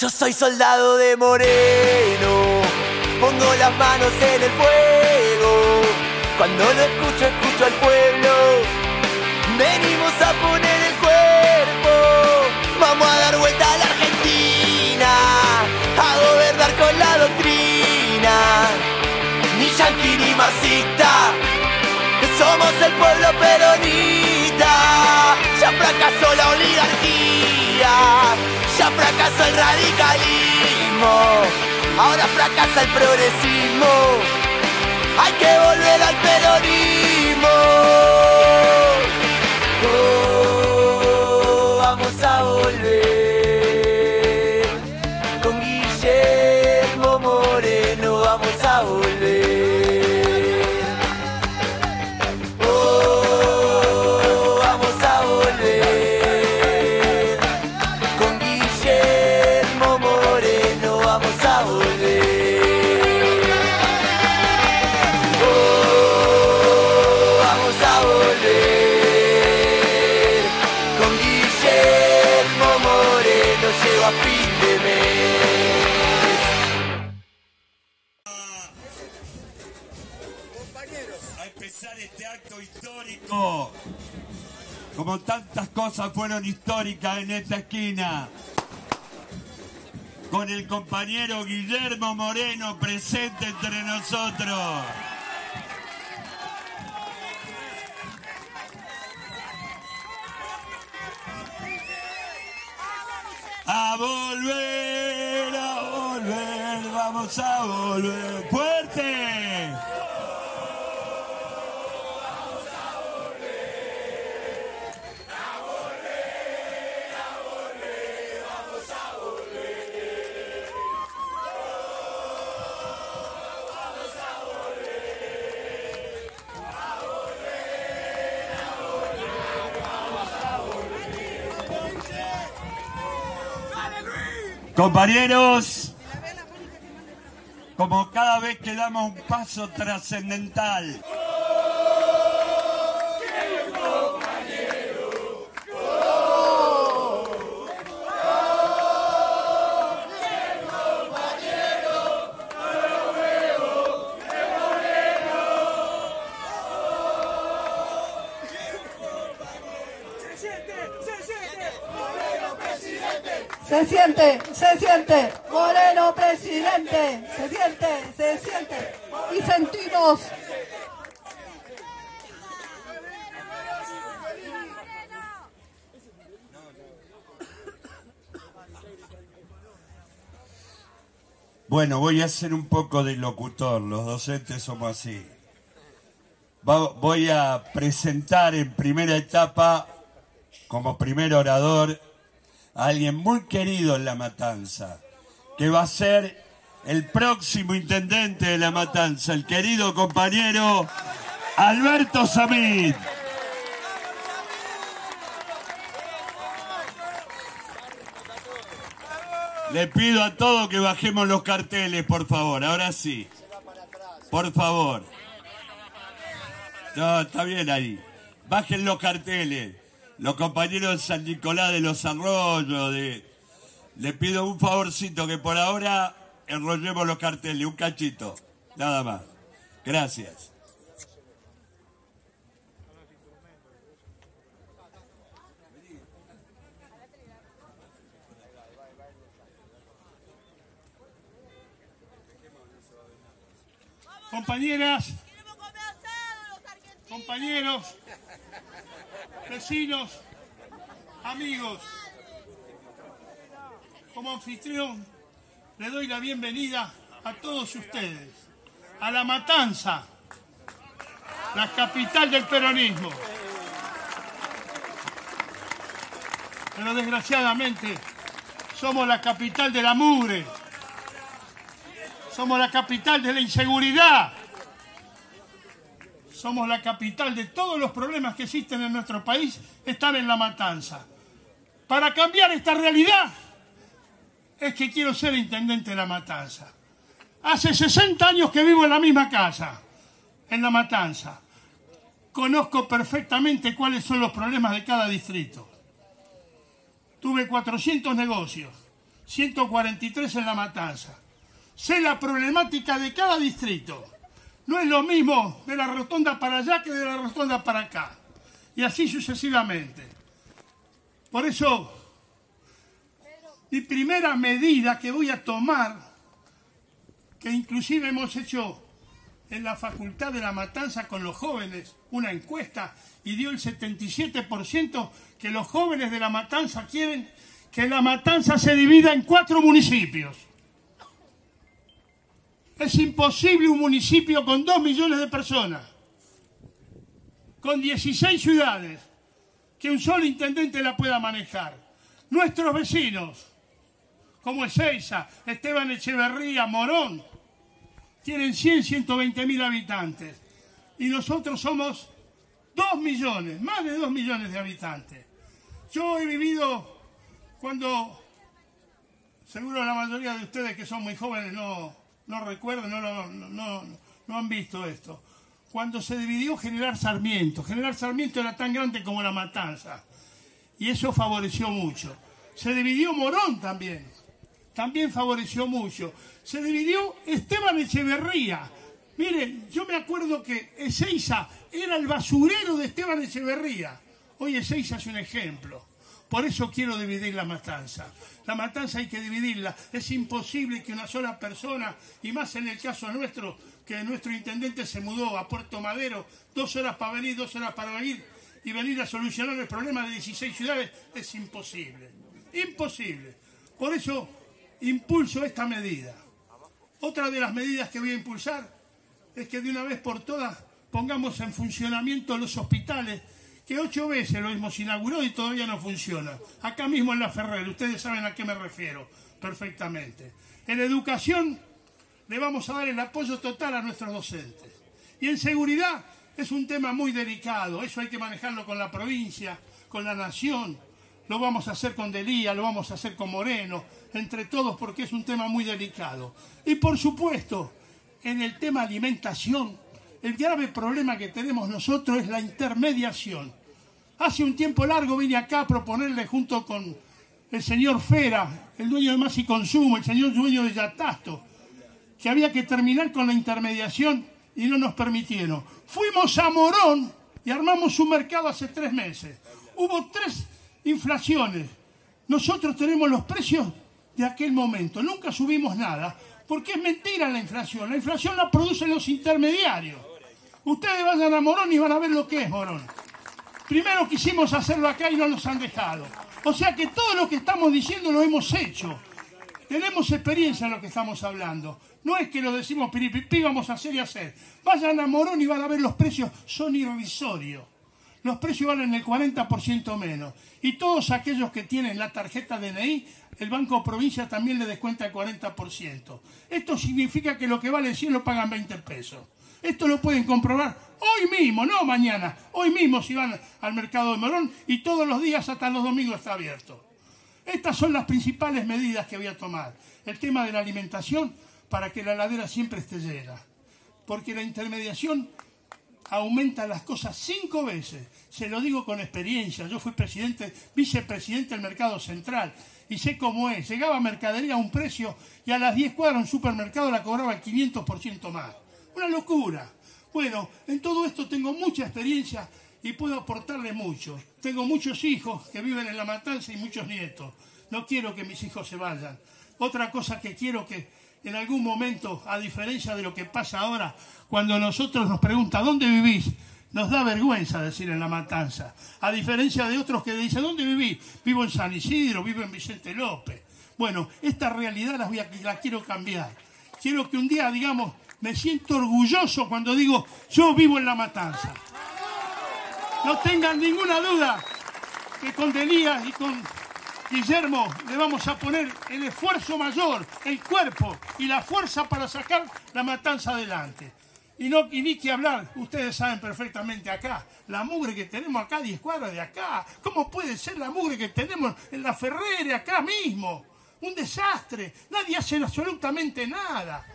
Yo soy soldado de Moreno, pongo las manos en el fuego. Cuando lo escucho, escucho al pueblo. Venimos a poner el cuerpo, vamos a dar vuelta a la Argentina, a gobernar con la doctrina. Ni yanqui ni masista, somos el pueblo peronista. Ya fracasó la oligarquía, ya fracasó el radicalismo, ahora fracasa el progresismo. Hay que volver al peronismo. Oh, Como tantas cosas fueron históricas en esta esquina. Con el compañero Guillermo Moreno presente entre nosotros. A volver, a volver, vamos a volver. ¡Fuerte! Compañeros, como cada vez que damos un paso trascendental, se siente, Moreno presidente, se siente, se siente. Y sentimos. bueno, voy a ser un poco de locutor, los docentes somos así. Voy a presentar en primera etapa, como primer orador, a alguien muy querido en La Matanza, que va a ser el próximo intendente de La Matanza, el querido compañero Alberto Samit. Le pido a todos que bajemos los carteles, por favor. Ahora sí. Por favor. No, está bien ahí. Bajen los carteles. Los compañeros de San Nicolás de los Arroyos. De... Le pido un favorcito que por ahora enrollemos los carteles. Un cachito. Nada más. Gracias. Compañeras, compañeros, vecinos, amigos, como anfitrión le doy la bienvenida a todos ustedes, a La Matanza, la capital del peronismo. Pero desgraciadamente somos la capital de la mugre, somos la capital de la inseguridad. Somos la capital de todos los problemas que existen en nuestro país, están en la matanza. Para cambiar esta realidad es que quiero ser intendente de la matanza. Hace 60 años que vivo en la misma casa, en la matanza. Conozco perfectamente cuáles son los problemas de cada distrito. Tuve 400 negocios, 143 en La Matanza. Sé la problemática de cada distrito. No es lo mismo de la rotonda para allá que de la rotonda para acá. Y así sucesivamente. Por eso, mi primera medida que voy a tomar, que inclusive hemos hecho en la Facultad de la Matanza con los jóvenes una encuesta y dio el 77% que los jóvenes de la Matanza quieren que la Matanza se divida en cuatro municipios. Es imposible un municipio con dos millones de personas, con 16 ciudades, que un solo intendente la pueda manejar. Nuestros vecinos, como Ezeiza, Esteban Echeverría, Morón, tienen 100, 120 mil habitantes. Y nosotros somos 2 millones, más de 2 millones de habitantes. Yo he vivido cuando, seguro la mayoría de ustedes que son muy jóvenes no, no recuerdan, no, no, no han visto esto. Cuando se dividió General Sarmiento, General Sarmiento era tan grande como la matanza. Y eso favoreció mucho. Se dividió Morón también. También favoreció mucho. Se dividió Esteban Echeverría. Miren, yo me acuerdo que Ezeiza era el basurero de Esteban Echeverría. Hoy Ezeiza es un ejemplo. Por eso quiero dividir la matanza. La matanza hay que dividirla. Es imposible que una sola persona, y más en el caso nuestro, que nuestro intendente se mudó a Puerto Madero, dos horas para venir, dos horas para venir, y venir a solucionar el problema de 16 ciudades, es imposible. Imposible. Por eso impulso esta medida. Otra de las medidas que voy a impulsar es que de una vez por todas pongamos en funcionamiento los hospitales ocho veces lo hemos inaugurado y todavía no funciona. Acá mismo en la Ferrer, ustedes saben a qué me refiero perfectamente. En educación le vamos a dar el apoyo total a nuestros docentes. Y en seguridad es un tema muy delicado, eso hay que manejarlo con la provincia, con la nación, lo vamos a hacer con Delía, lo vamos a hacer con Moreno, entre todos porque es un tema muy delicado. Y por supuesto, en el tema alimentación, el grave problema que tenemos nosotros es la intermediación. Hace un tiempo largo vine acá a proponerle junto con el señor Fera, el dueño de Más y Consumo, el señor dueño de Yatasto, que había que terminar con la intermediación y no nos permitieron. Fuimos a Morón y armamos un mercado hace tres meses. Hubo tres inflaciones. Nosotros tenemos los precios de aquel momento, nunca subimos nada, porque es mentira la inflación. La inflación la producen los intermediarios. Ustedes vayan a Morón y van a ver lo que es Morón. Primero quisimos hacerlo acá y no nos han dejado. O sea que todo lo que estamos diciendo lo hemos hecho. Tenemos experiencia en lo que estamos hablando. No es que lo decimos piripipi, vamos a hacer y hacer. Vayan a Morón y van a ver los precios, son irrisorios. Los precios valen el 40% menos. Y todos aquellos que tienen la tarjeta DNI, el Banco Provincia también le descuenta el 40%. Esto significa que lo que vale 100 lo pagan 20 pesos. Esto lo pueden comprobar hoy mismo, no mañana. Hoy mismo si van al mercado de Morón y todos los días hasta los domingos está abierto. Estas son las principales medidas que voy a tomar. El tema de la alimentación para que la ladera siempre esté llena. Porque la intermediación aumenta las cosas cinco veces. Se lo digo con experiencia. Yo fui presidente, vicepresidente del mercado central y sé cómo es. Llegaba mercadería a un precio y a las 10 cuadras un supermercado la cobraba el 500% más. Una locura. Bueno, en todo esto tengo mucha experiencia y puedo aportarle mucho. Tengo muchos hijos que viven en la matanza y muchos nietos. No quiero que mis hijos se vayan. Otra cosa que quiero que en algún momento, a diferencia de lo que pasa ahora, cuando nosotros nos preguntan ¿dónde vivís? Nos da vergüenza decir en la matanza. A diferencia de otros que dicen ¿dónde vivís? Vivo en San Isidro, vivo en Vicente López. Bueno, esta realidad voy a, la quiero cambiar. Quiero que un día, digamos, me siento orgulloso cuando digo yo vivo en la matanza. No tengan ninguna duda que con Delías y con Guillermo le vamos a poner el esfuerzo mayor, el cuerpo y la fuerza para sacar la matanza adelante. Y, no, y ni que hablar, ustedes saben perfectamente acá, la mugre que tenemos acá, 10 cuadras de acá. ¿Cómo puede ser la mugre que tenemos en la Ferrere acá mismo? Un desastre, nadie hace absolutamente nada.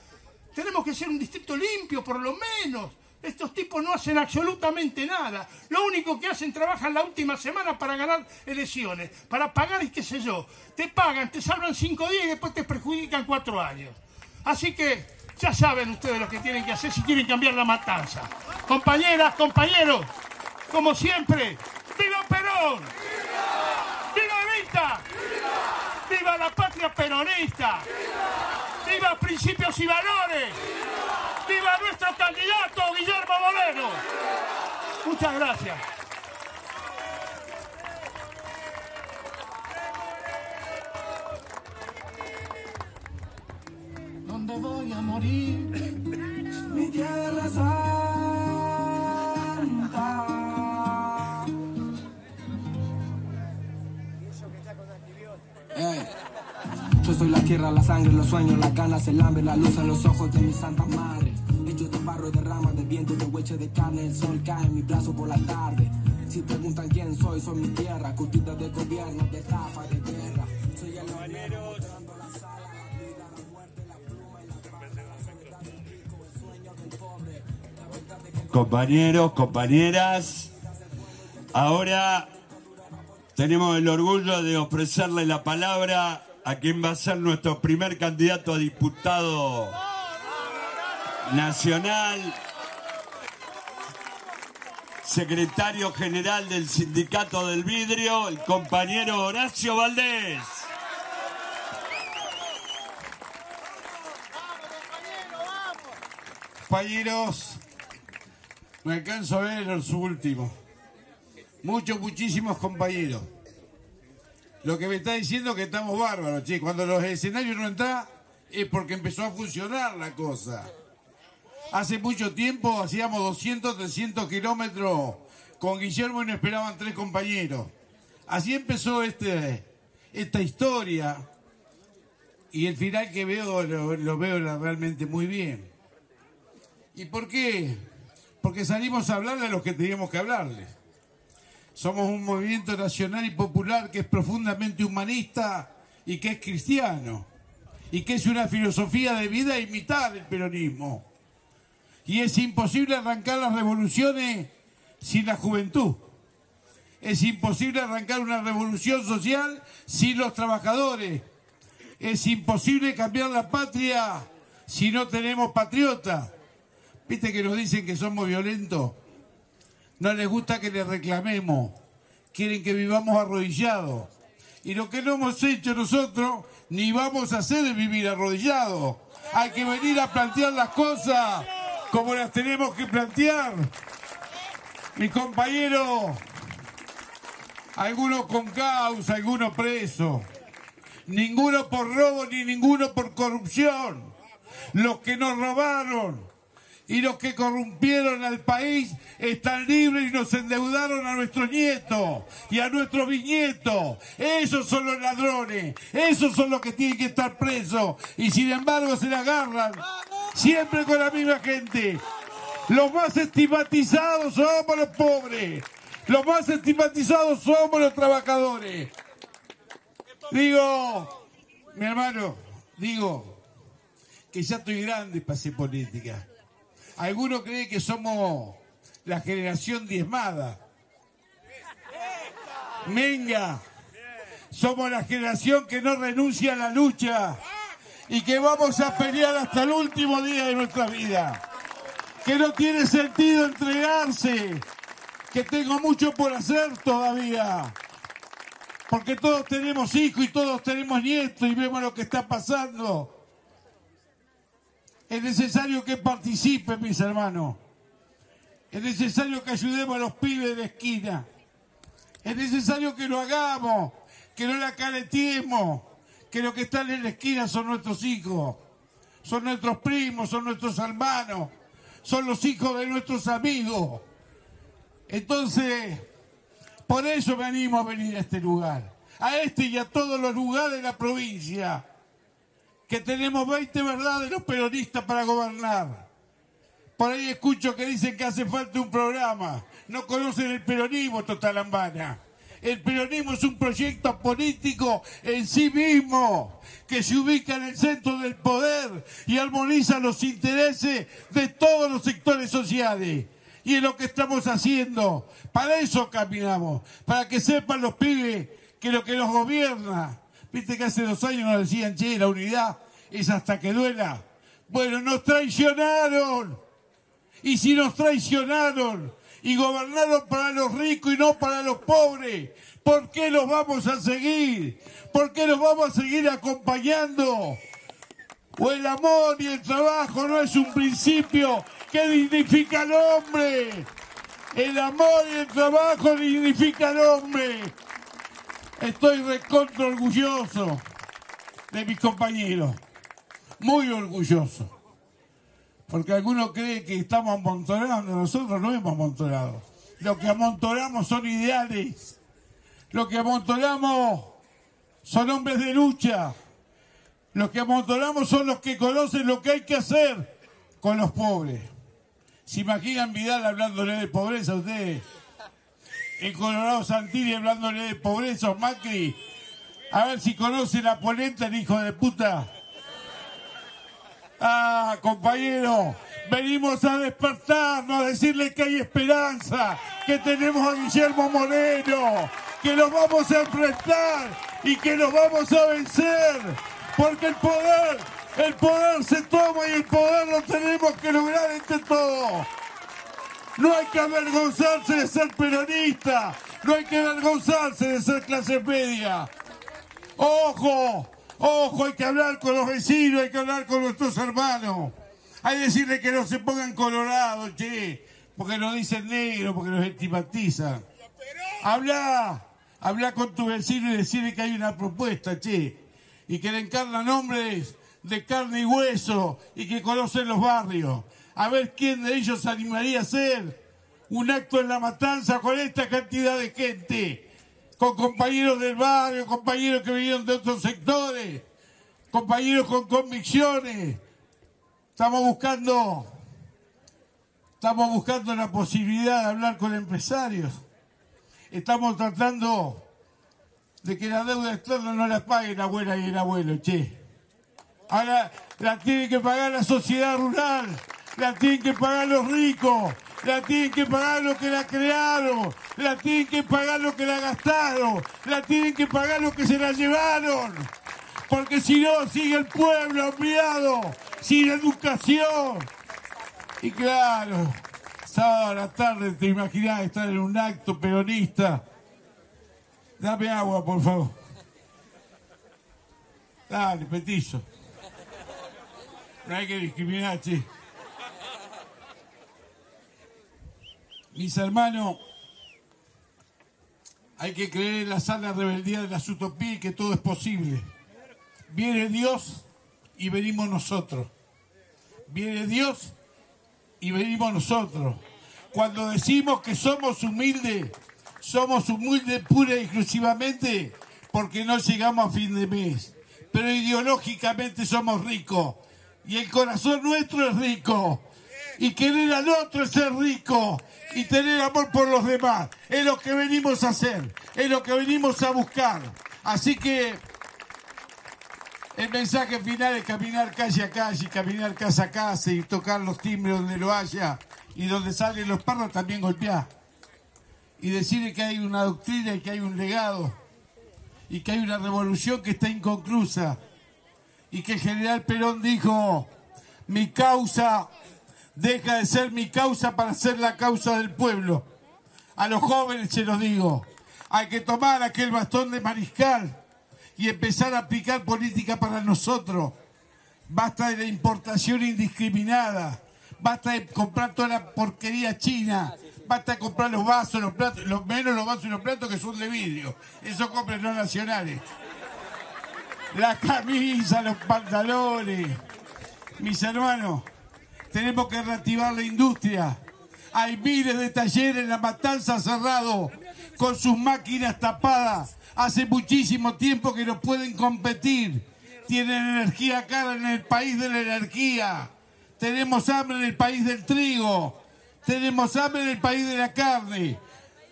Tenemos que ser un distrito limpio, por lo menos. Estos tipos no hacen absolutamente nada. Lo único que hacen, trabajan la última semana para ganar elecciones, para pagar y qué sé yo. Te pagan, te salvan cinco días y después te perjudican cuatro años. Así que ya saben ustedes lo que tienen que hacer si quieren cambiar la matanza. Compañeras, compañeros, como siempre, ¡viva Perón! ¡Viva Evita! ¡Viva la patria peronista! ¡Viva principios y valores! ¡Viva nuestro candidato Guillermo Moreno! Muchas gracias. ¿Dónde voy a morir? Mi tierra santa. Soy la tierra, la sangre, los sueños, las ganas, el hambre, la luz en los ojos de mi santa madre. Hechos de barro, de ramas, de viento, de hueche de carne, el sol cae en mi brazo por la tarde. Si preguntan quién soy, soy mi tierra, curtida de gobierno, de estafa, de guerra. Soy el hombre mostrando la sala, la vida, la muerte, la pluma y la paz, la soledad del rico, el sueño del pobre, la verdad de que Compañeros, compañeras, ahora tenemos el orgullo de ofrecerle la palabra a quien va a ser nuestro primer candidato a diputado nacional, secretario general del Sindicato del Vidrio, el compañero Horacio Valdés. Compañeros, me alcanzo a ver su último. Muchos, muchísimos compañeros. Lo que me está diciendo es que estamos bárbaros, che. Cuando los escenarios no están, es porque empezó a funcionar la cosa. Hace mucho tiempo hacíamos 200, 300 kilómetros con Guillermo y nos esperaban tres compañeros. Así empezó este, esta historia. Y el final que veo lo, lo veo realmente muy bien. ¿Y por qué? Porque salimos a hablarle a los que teníamos que hablarles. Somos un movimiento nacional y popular que es profundamente humanista y que es cristiano. Y que es una filosofía de vida imitar el peronismo. Y es imposible arrancar las revoluciones sin la juventud. Es imposible arrancar una revolución social sin los trabajadores. Es imposible cambiar la patria si no tenemos patriotas. ¿Viste que nos dicen que somos violentos? No les gusta que les reclamemos. Quieren que vivamos arrodillados. Y lo que no hemos hecho nosotros, ni vamos a hacer es vivir arrodillados. Hay que venir a plantear las cosas como las tenemos que plantear. Mi compañero, algunos con causa, algunos presos. Ninguno por robo ni ninguno por corrupción. Los que nos robaron y los que corrompieron al país están libres y nos endeudaron a nuestros nietos y a nuestros bisnietos. Esos son los ladrones, esos son los que tienen que estar presos y sin embargo se la agarran siempre con la misma gente. Los más estigmatizados somos los pobres, los más estigmatizados somos los trabajadores. Digo, mi hermano, digo que ya estoy grande para hacer política. Algunos creen que somos la generación diezmada. Venga, somos la generación que no renuncia a la lucha y que vamos a pelear hasta el último día de nuestra vida. Que no tiene sentido entregarse, que tengo mucho por hacer todavía. Porque todos tenemos hijos y todos tenemos nietos y vemos lo que está pasando. Es necesario que participen, mis hermanos. Es necesario que ayudemos a los pibes de esquina. Es necesario que lo hagamos, que no la caletiemos, que los que están en la esquina son nuestros hijos, son nuestros primos, son nuestros hermanos, son los hijos de nuestros amigos. Entonces, por eso me animo a venir a este lugar, a este y a todos los lugares de la provincia que tenemos 20 verdades los peronistas para gobernar. Por ahí escucho que dicen que hace falta un programa. No conocen el peronismo, Totalambana. El peronismo es un proyecto político en sí mismo, que se ubica en el centro del poder y armoniza los intereses de todos los sectores sociales. Y es lo que estamos haciendo. Para eso caminamos, para que sepan los pibes que lo que nos gobierna, viste que hace dos años nos decían, che, la unidad es hasta que duela. Bueno, nos traicionaron. Y si nos traicionaron y gobernaron para los ricos y no para los pobres, ¿por qué los vamos a seguir? ¿Por qué los vamos a seguir acompañando? O el amor y el trabajo no es un principio que dignifica al hombre. El amor y el trabajo dignifica al hombre. Estoy recontra orgulloso de mis compañeros. Muy orgulloso. Porque algunos creen que estamos amontonando. Nosotros no hemos amontonado. Lo que amontonamos son ideales. Lo que amontonamos son hombres de lucha. Lo que amontonamos son los que conocen lo que hay que hacer con los pobres. ¿Se imaginan Vidal hablándole de pobreza a ustedes? El Colorado Santilli hablándole de pobreza, Macri. A ver si conoce la polenta, el hijo de puta. Ah, compañero, venimos a despertarnos, a decirle que hay esperanza, que tenemos a Guillermo Moreno, que los vamos a enfrentar y que los vamos a vencer, porque el poder, el poder se toma y el poder lo tenemos que lograr entre todos. No hay que avergonzarse de ser peronista, no hay que avergonzarse de ser clase media. Ojo, ojo, hay que hablar con los vecinos, hay que hablar con nuestros hermanos. Hay que decirle que no se pongan colorados, che, porque nos dicen negro, porque nos estigmatizan. Habla, habla con tu vecino y decirle que hay una propuesta, che, y que le encarnan hombres de carne y hueso y que conocen los barrios. A ver quién de ellos animaría a hacer un acto en la matanza con esta cantidad de gente con compañeros del barrio, compañeros que vinieron de otros sectores, compañeros con convicciones. Estamos buscando, estamos buscando la posibilidad de hablar con empresarios. Estamos tratando de que la deuda externa no la pague la abuela y el abuelo, che. Ahora la tiene que pagar la sociedad rural, la tienen que pagar los ricos, la tienen que pagar los que la crearon, la tienen que pagar los que la gastaron, la tienen que pagar los que se la llevaron. Porque si no, sigue el pueblo ampliado, sin educación. Y claro, sábado a la tarde te imaginás estar en un acto peronista. Dame agua, por favor. Dale, petizo. No hay que discriminar, che. Mis hermanos, hay que creer en la sana rebeldía de las utopías y que todo es posible. Viene Dios y venimos nosotros. Viene Dios y venimos nosotros. Cuando decimos que somos humildes, somos humildes pura y exclusivamente porque no llegamos a fin de mes. Pero ideológicamente somos ricos. Y el corazón nuestro es rico. Y querer al otro es ser rico y tener amor por los demás. Es lo que venimos a hacer, es lo que venimos a buscar. Así que el mensaje final es caminar calle a calle, caminar casa a casa y tocar los timbres donde lo haya y donde salen los perros también golpear. Y decirle que hay una doctrina y que hay un legado y que hay una revolución que está inconclusa y que el general Perón dijo, mi causa deja de ser mi causa para ser la causa del pueblo. A los jóvenes se los digo, hay que tomar aquel bastón de mariscal y empezar a aplicar política para nosotros. Basta de la importación indiscriminada, basta de comprar toda la porquería china, basta de comprar los vasos, los platos, los menos los vasos y los platos que son de vidrio. Eso compren los nacionales. Las camisas, los pantalones. Mis hermanos, tenemos que reactivar la industria. Hay miles de talleres en la matanza cerrado con sus máquinas tapadas. Hace muchísimo tiempo que no pueden competir. Tienen energía cara en el país de la energía. Tenemos hambre en el país del trigo. Tenemos hambre en el país de la carne.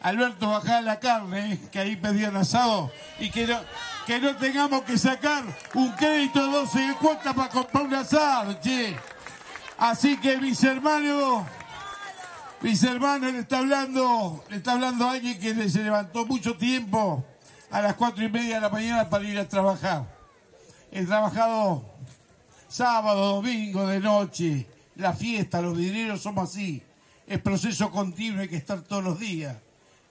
Alberto, bajá la carne, eh, que ahí pedían asado, y que no, que no tengamos que sacar un crédito de 12 cuotas para comprar un asado, che. Así que mis hermanos, mis hermanos, le está hablando, le está hablando alguien que se levantó mucho tiempo a las cuatro y media de la mañana para ir a trabajar. He trabajado sábado, domingo, de noche, la fiesta, los vidrieros somos así. Es proceso continuo, hay que estar todos los días.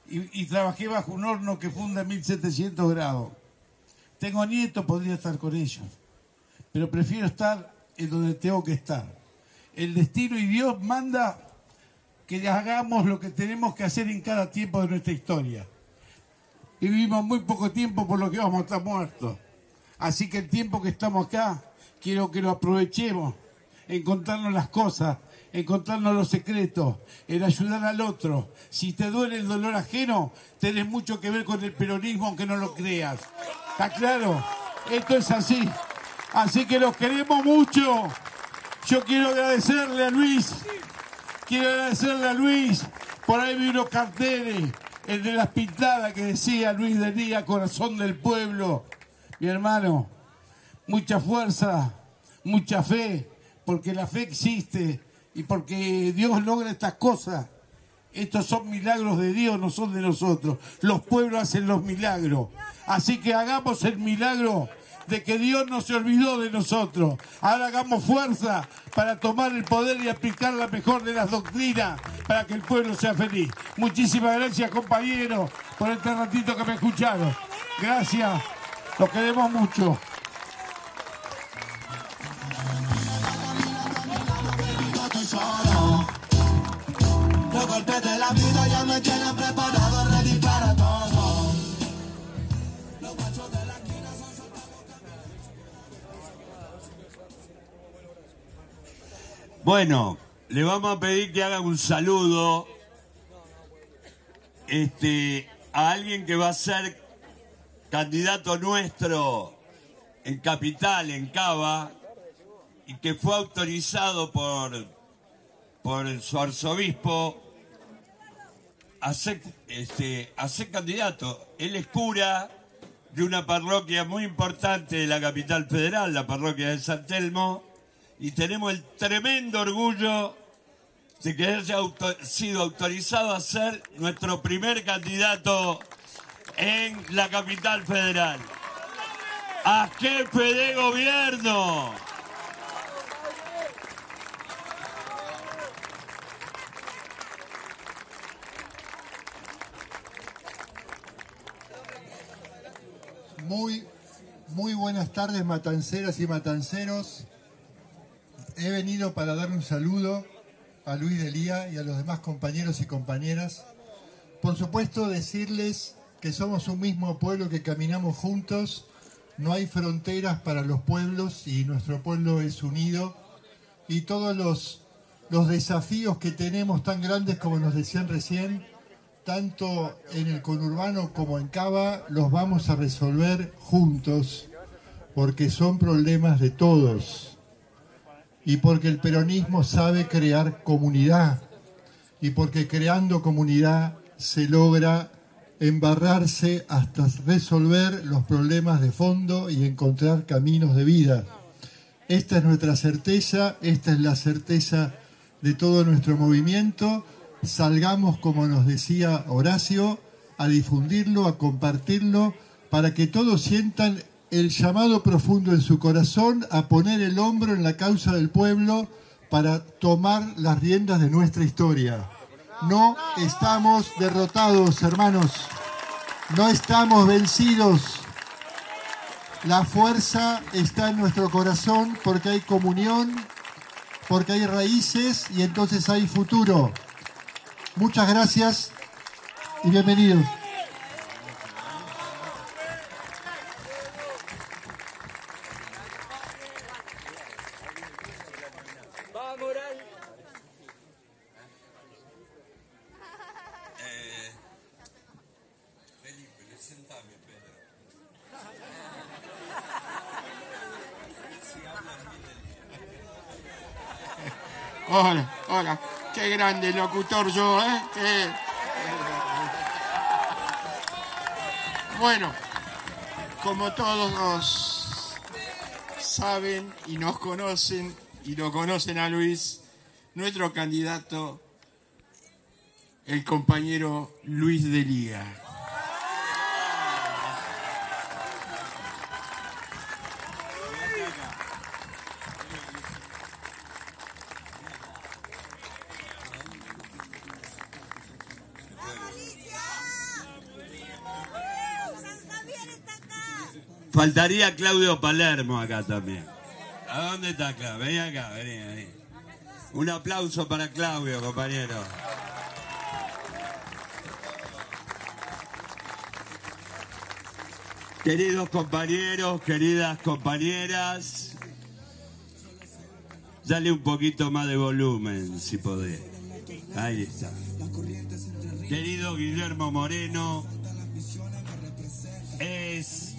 Y, trabajé bajo un horno que funda en 1700 grados. Tengo nietos, podría estar con ellos. Pero prefiero estar en donde tengo que estar. El destino y Dios manda que hagamos lo que tenemos que hacer en cada tiempo de nuestra historia. Y vivimos muy poco tiempo por lo que vamos a estar muertos. Así que el tiempo que estamos acá, quiero que lo aprovechemos en contarnos las cosas, en contarnos los secretos, en ayudar al otro. Si te duele el dolor ajeno, tenés mucho que ver con el peronismo, aunque no lo creas. ¿Está claro? Esto es así. Así que los queremos mucho. Yo quiero agradecerle a Luis. Quiero agradecerle a Luis. Por ahí vi unos carteles. El de las pintadas que decía Luis de Día, corazón del pueblo. Mi hermano, mucha fuerza, mucha fe, porque la fe existe y porque Dios logra estas cosas. Estos son milagros de Dios, no son de nosotros. Los pueblos hacen los milagros. Así que hagamos el milagro de que Dios no se olvidó de nosotros. Ahora hagamos fuerza para tomar el poder y aplicar la mejor de las doctrinas para que el pueblo sea feliz. Muchísimas gracias, compañeros, por este ratito que me escucharon. Gracias. Los queremos mucho. Bueno, le vamos a pedir que haga un saludo este, a alguien que va a ser candidato nuestro en Capital, en Cava, y que fue autorizado por, por su arzobispo a ser, este, a ser candidato. Él es cura de una parroquia muy importante de la capital federal, la parroquia de San Telmo, y tenemos el tremendo orgullo de que haya sido autorizado a ser nuestro primer candidato en la capital federal. A jefe de gobierno. Muy, muy buenas tardes, matanceras y matanceros. He venido para dar un saludo a Luis Delía y a los demás compañeros y compañeras. Por supuesto, decirles que somos un mismo pueblo que caminamos juntos. No hay fronteras para los pueblos y nuestro pueblo es unido. Y todos los, los desafíos que tenemos tan grandes como nos decían recién, tanto en el conurbano como en Cava, los vamos a resolver juntos, porque son problemas de todos. Y porque el peronismo sabe crear comunidad. Y porque creando comunidad se logra embarrarse hasta resolver los problemas de fondo y encontrar caminos de vida. Esta es nuestra certeza, esta es la certeza de todo nuestro movimiento. Salgamos, como nos decía Horacio, a difundirlo, a compartirlo, para que todos sientan el llamado profundo en su corazón a poner el hombro en la causa del pueblo para tomar las riendas de nuestra historia. No estamos derrotados, hermanos. No estamos vencidos. La fuerza está en nuestro corazón porque hay comunión, porque hay raíces y entonces hay futuro. Muchas gracias y bienvenidos. Hola, hola. Qué grande locutor yo, ¿eh? Bueno, como todos saben y nos conocen y lo conocen a Luis, nuestro candidato, el compañero Luis de Liga. Faltaría Claudio Palermo acá también. ¿A dónde está acá? Vení acá, vení, vení. Un aplauso para Claudio, compañero. Queridos compañeros, queridas compañeras, dale un poquito más de volumen, si podés. Ahí está. Querido Guillermo Moreno, es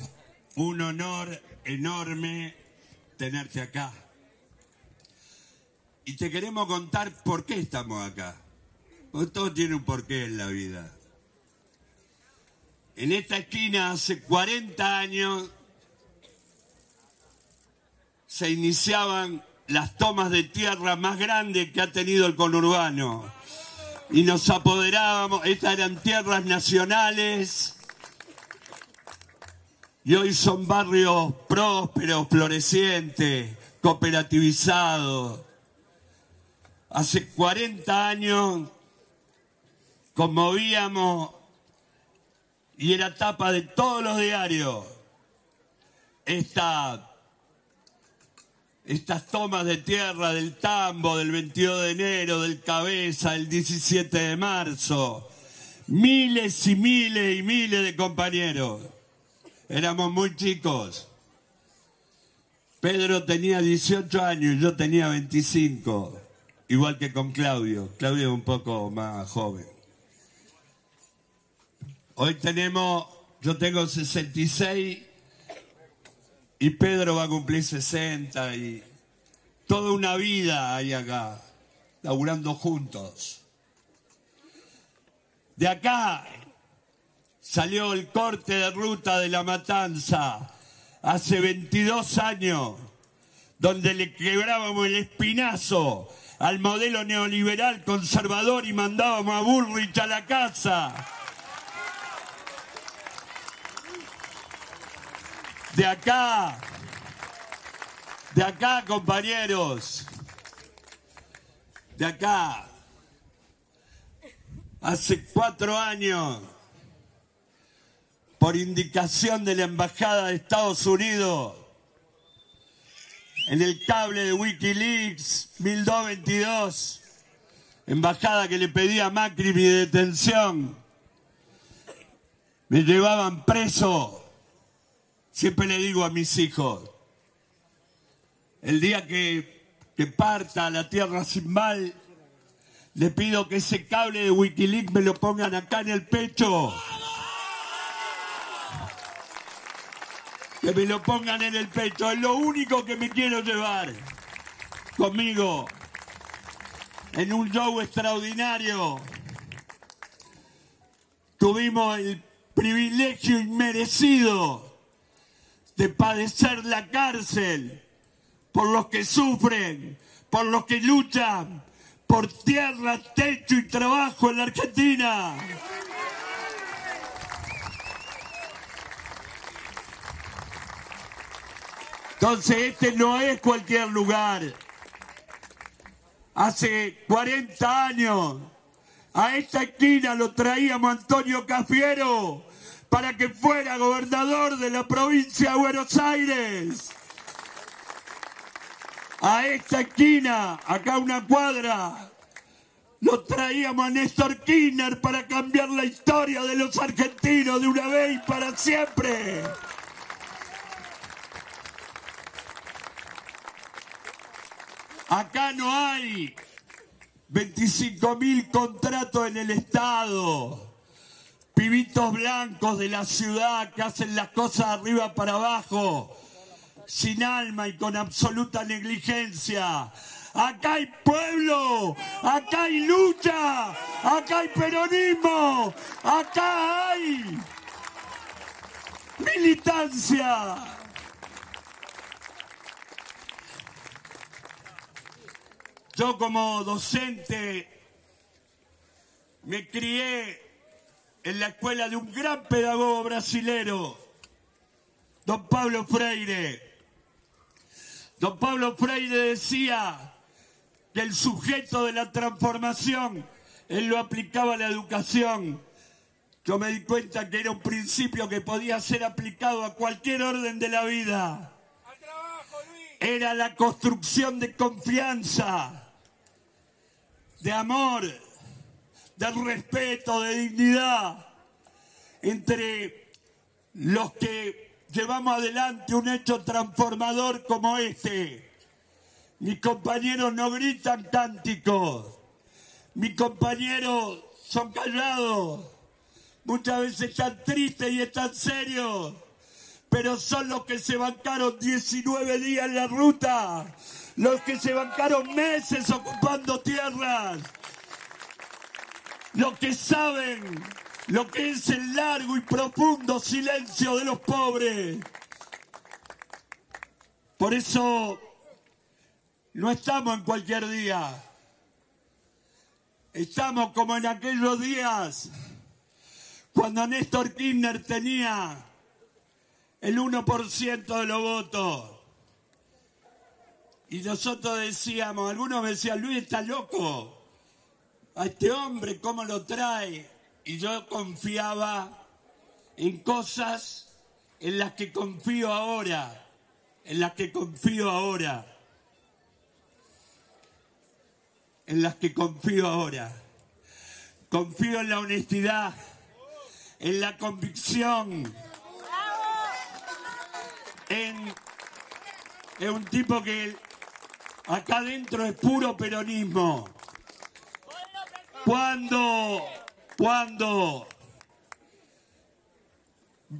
un honor enorme tenerte acá. Y te queremos contar por qué estamos acá. Porque todo tiene un porqué en la vida. En esta esquina hace 40 años se iniciaban las tomas de tierra más grandes que ha tenido el conurbano. Y nos apoderábamos, estas eran tierras nacionales. Y hoy son barrios prósperos, florecientes, cooperativizados. Hace 40 años conmovíamos y era tapa de todos los diarios esta, estas tomas de tierra del Tambo del 22 de enero, del Cabeza, del 17 de marzo. Miles y miles y miles de compañeros. Éramos muy chicos. Pedro tenía 18 años y yo tenía 25. Igual que con Claudio. Claudio es un poco más joven. Hoy tenemos, yo tengo 66 y Pedro va a cumplir 60 y toda una vida hay acá, laburando juntos. De acá salió el corte de ruta de la matanza. Hace 22 años, donde le quebrábamos el espinazo al modelo neoliberal conservador y mandábamos a Bullrich a la casa. De acá, de acá, compañeros, de acá, hace cuatro años, por indicación de la Embajada de Estados Unidos, en el cable de Wikileaks 1222, embajada que le pedía a Macri mi detención, me llevaban preso Siempre le digo a mis hijos, el día que, parta la tierra sin mal, le pido que ese cable de Wikileaks me lo pongan acá en el pecho. Que me lo pongan en el pecho. Es lo único que me quiero llevar conmigo en un show extraordinario. Tuvimos el privilegio inmerecido de padecer la cárcel por los que sufren, por los que luchan, por tierra, techo y trabajo en la Argentina. Entonces este no es cualquier lugar. Hace 40 años a esta esquina lo traíamos Antonio Cafiero para que fuera gobernador de la provincia de Buenos Aires. A esta esquina, acá una cuadra, lo traíamos a Néstor Kirchner para cambiar la historia de los argentinos de una vez y para siempre. Acá no hay 25 mil contratos en el Estado pibitos blancos de la ciudad que hacen las cosas arriba para abajo, sin alma y con absoluta negligencia. Acá hay pueblo, acá hay lucha, acá hay peronismo, acá hay militancia. Yo como docente me crié en la escuela de un gran pedagogo brasilero, don Pablo Freire. Don Pablo Freire decía que el sujeto de la transformación, él lo aplicaba a la educación. Yo me di cuenta que era un principio que podía ser aplicado a cualquier orden de la vida. Era la construcción de confianza, de amor, de respeto, de dignidad entre los que llevamos adelante un hecho transformador como este. Mis compañeros no gritan cánticos, mis compañeros son callados, muchas veces están tristes y están serios, pero son los que se bancaron 19 días en la ruta, los que se bancaron meses ocupando tierras, los que saben lo que es el largo y profundo silencio de los pobres. Por eso no estamos en cualquier día. Estamos como en aquellos días cuando Néstor Kirchner tenía el 1% de los votos. Y nosotros decíamos, algunos me decían, Luis está loco. A este hombre, ¿cómo lo trae? Y yo confiaba en cosas en las que confío ahora, en las que confío ahora, en las que confío ahora. Confío en la honestidad, en la convicción, en, en un tipo que acá adentro es puro peronismo. Cuando, cuando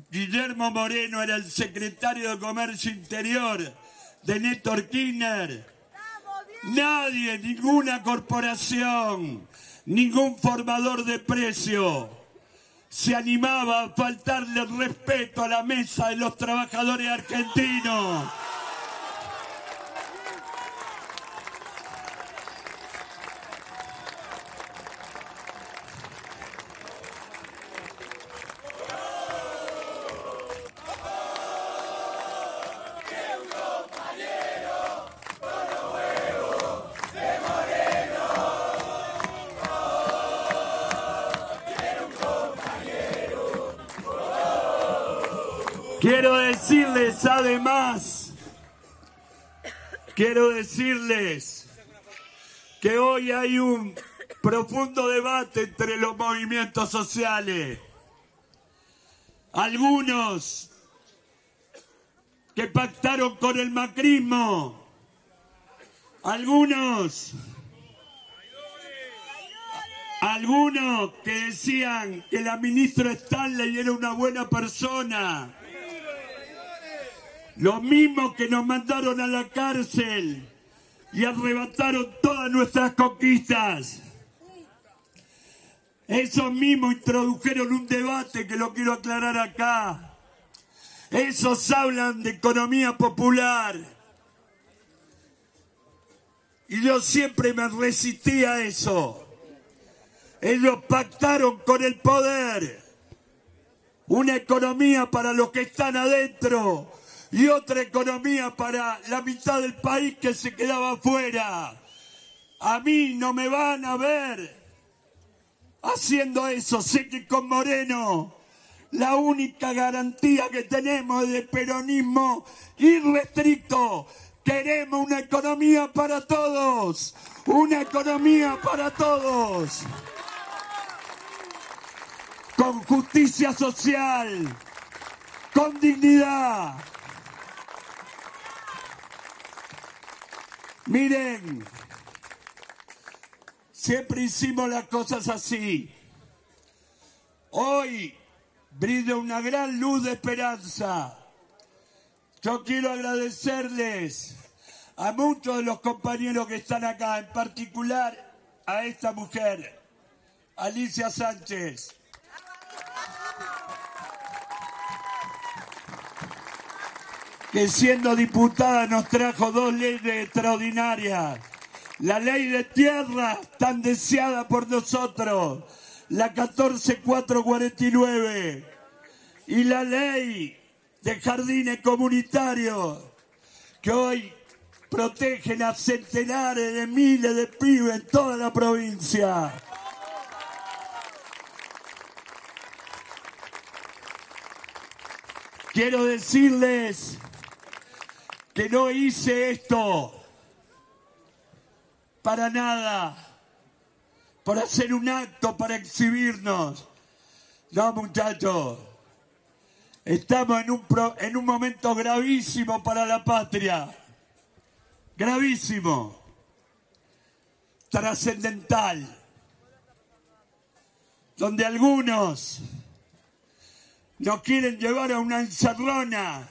Guillermo Moreno era el secretario de Comercio Interior de Néstor Kirchner, nadie, ninguna corporación, ningún formador de precio se animaba a faltarle el respeto a la mesa de los trabajadores argentinos. Quiero decirles además, quiero decirles que hoy hay un profundo debate entre los movimientos sociales. Algunos que pactaron con el macrismo, algunos, algunos que decían que la ministra Stanley era una buena persona. Los mismos que nos mandaron a la cárcel y arrebataron todas nuestras conquistas. Esos mismos introdujeron un debate que lo quiero aclarar acá. Esos hablan de economía popular. Y yo siempre me resistí a eso. Ellos pactaron con el poder una economía para los que están adentro y otra economía para la mitad del país que se quedaba afuera. A mí no me van a ver haciendo eso. Sé que con Moreno la única garantía que tenemos de peronismo irrestricto. Queremos una economía para todos. Una economía para todos. Con justicia social. Con dignidad. Miren, siempre hicimos las cosas así. Hoy brilla una gran luz de esperanza. Yo quiero agradecerles a muchos de los compañeros que están acá, en particular a esta mujer, Alicia Sánchez. Que siendo diputada nos trajo dos leyes extraordinarias. La ley de tierra tan deseada por nosotros, la 14449, y la ley de jardines comunitarios, que hoy protegen a centenares de miles de pibes en toda la provincia. Quiero decirles que no hice esto para nada, por hacer un acto, para exhibirnos. No, muchachos, estamos en un, pro- en un momento gravísimo para la patria, gravísimo, trascendental, donde algunos nos quieren llevar a una encerrona,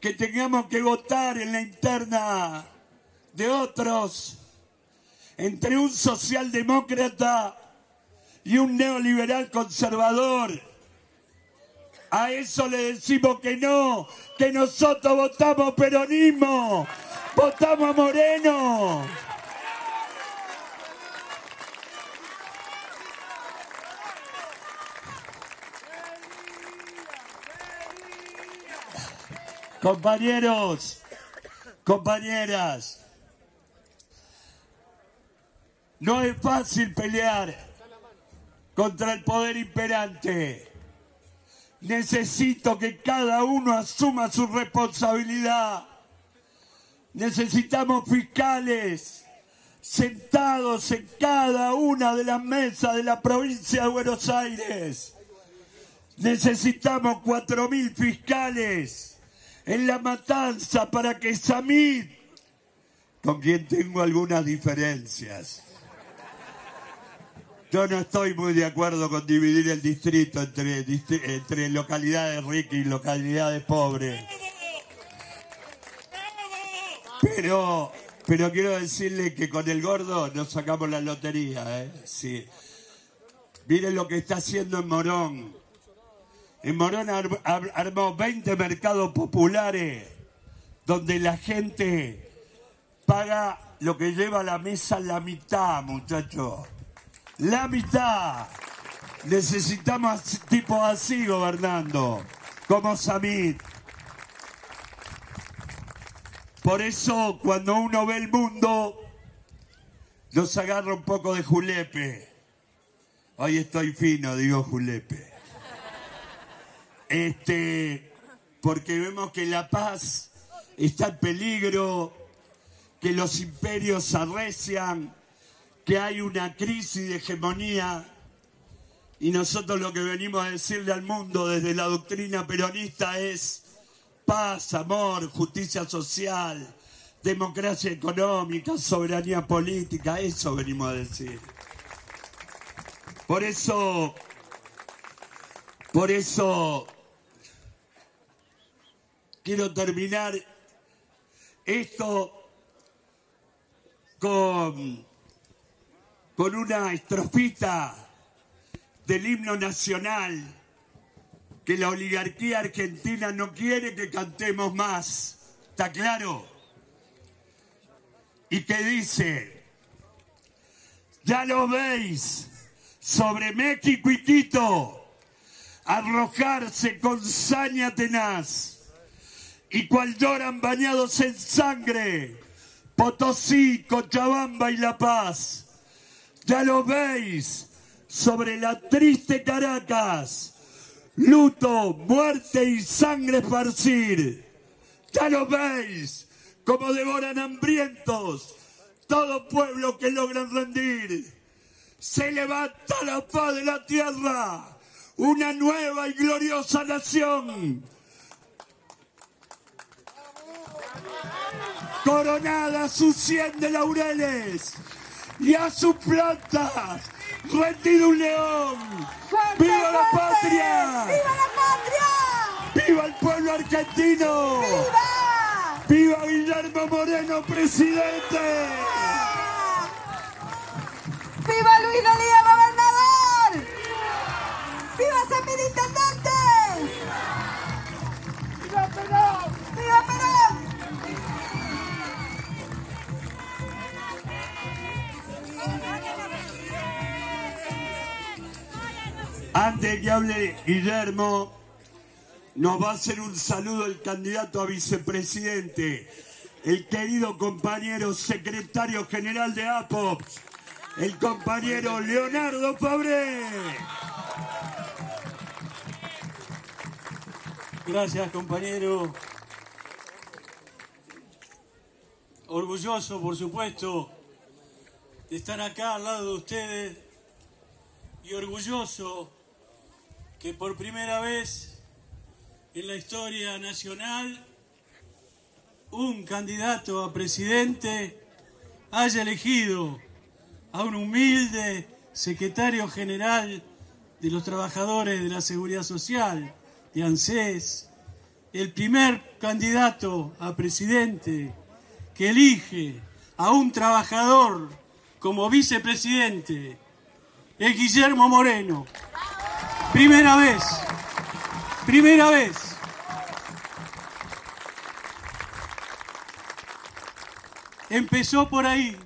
que tengamos que votar en la interna de otros, entre un socialdemócrata y un neoliberal conservador. A eso le decimos que no, que nosotros votamos peronismo, votamos Moreno. Compañeros, compañeras, no es fácil pelear contra el poder imperante. Necesito que cada uno asuma su responsabilidad. Necesitamos fiscales sentados en cada una de las mesas de la provincia de Buenos Aires. Necesitamos 4.000 fiscales en la matanza para que Samid, con quien tengo algunas diferencias, yo no estoy muy de acuerdo con dividir el distrito entre, entre localidades ricas y localidades pobres. Pero, pero quiero decirle que con el gordo nos sacamos la lotería, ¿eh? Sí. Miren lo que está haciendo en Morón. En Morón ar- ar- armó 20 mercados populares donde la gente paga lo que lleva a la mesa la mitad, muchachos. La mitad. Necesitamos tipos así gobernando, como Samit. Por eso, cuando uno ve el mundo, nos agarra un poco de julepe. Hoy estoy fino, digo julepe. Este, porque vemos que la paz está en peligro, que los imperios arrecian, que hay una crisis de hegemonía. Y nosotros lo que venimos a decirle al mundo desde la doctrina peronista es paz, amor, justicia social, democracia económica, soberanía política, eso venimos a decir. Por eso, por eso quiero terminar esto con, con una estrofita del himno nacional que la oligarquía argentina no quiere que cantemos más. ¿Está claro? Y que dice, ya lo veis, sobre México y Quito, arrojarse con saña tenaz, y cual lloran bañados en sangre, Potosí, Cochabamba y La Paz. Ya lo veis, sobre la triste Caracas, luto, muerte y sangre esparcir. Ya lo veis, como devoran hambrientos todo pueblo que logran rendir. Se levanta la paz de la tierra, una nueva y gloriosa nación. Coronada sus cien de laureles y a sus plantas, rendido un león. ¡Viva la patria! ¡Viva la patria! ¡Viva el pueblo argentino! ¡Viva! ¡Viva Guillermo Moreno, presidente! De que hable Guillermo, nos va a hacer un saludo el candidato a vicepresidente, el querido compañero secretario general de APOPS, el compañero Leonardo Fabré. Gracias, compañero. Orgulloso, por supuesto, de estar acá al lado de ustedes y orgulloso que por primera vez en la historia nacional un candidato a presidente haya elegido a un humilde secretario general de los trabajadores de la seguridad social, de ANSES, el primer candidato a presidente que elige a un trabajador como vicepresidente es Guillermo Moreno. Primera vez, primera vez. Empezó por ahí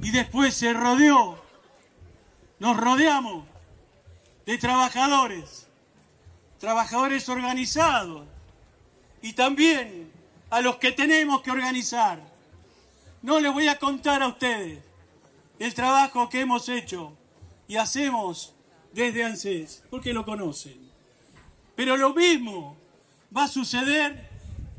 y después se rodeó, nos rodeamos de trabajadores, trabajadores organizados y también a los que tenemos que organizar. No les voy a contar a ustedes el trabajo que hemos hecho y hacemos desde ANSES, porque lo conocen. Pero lo mismo va a suceder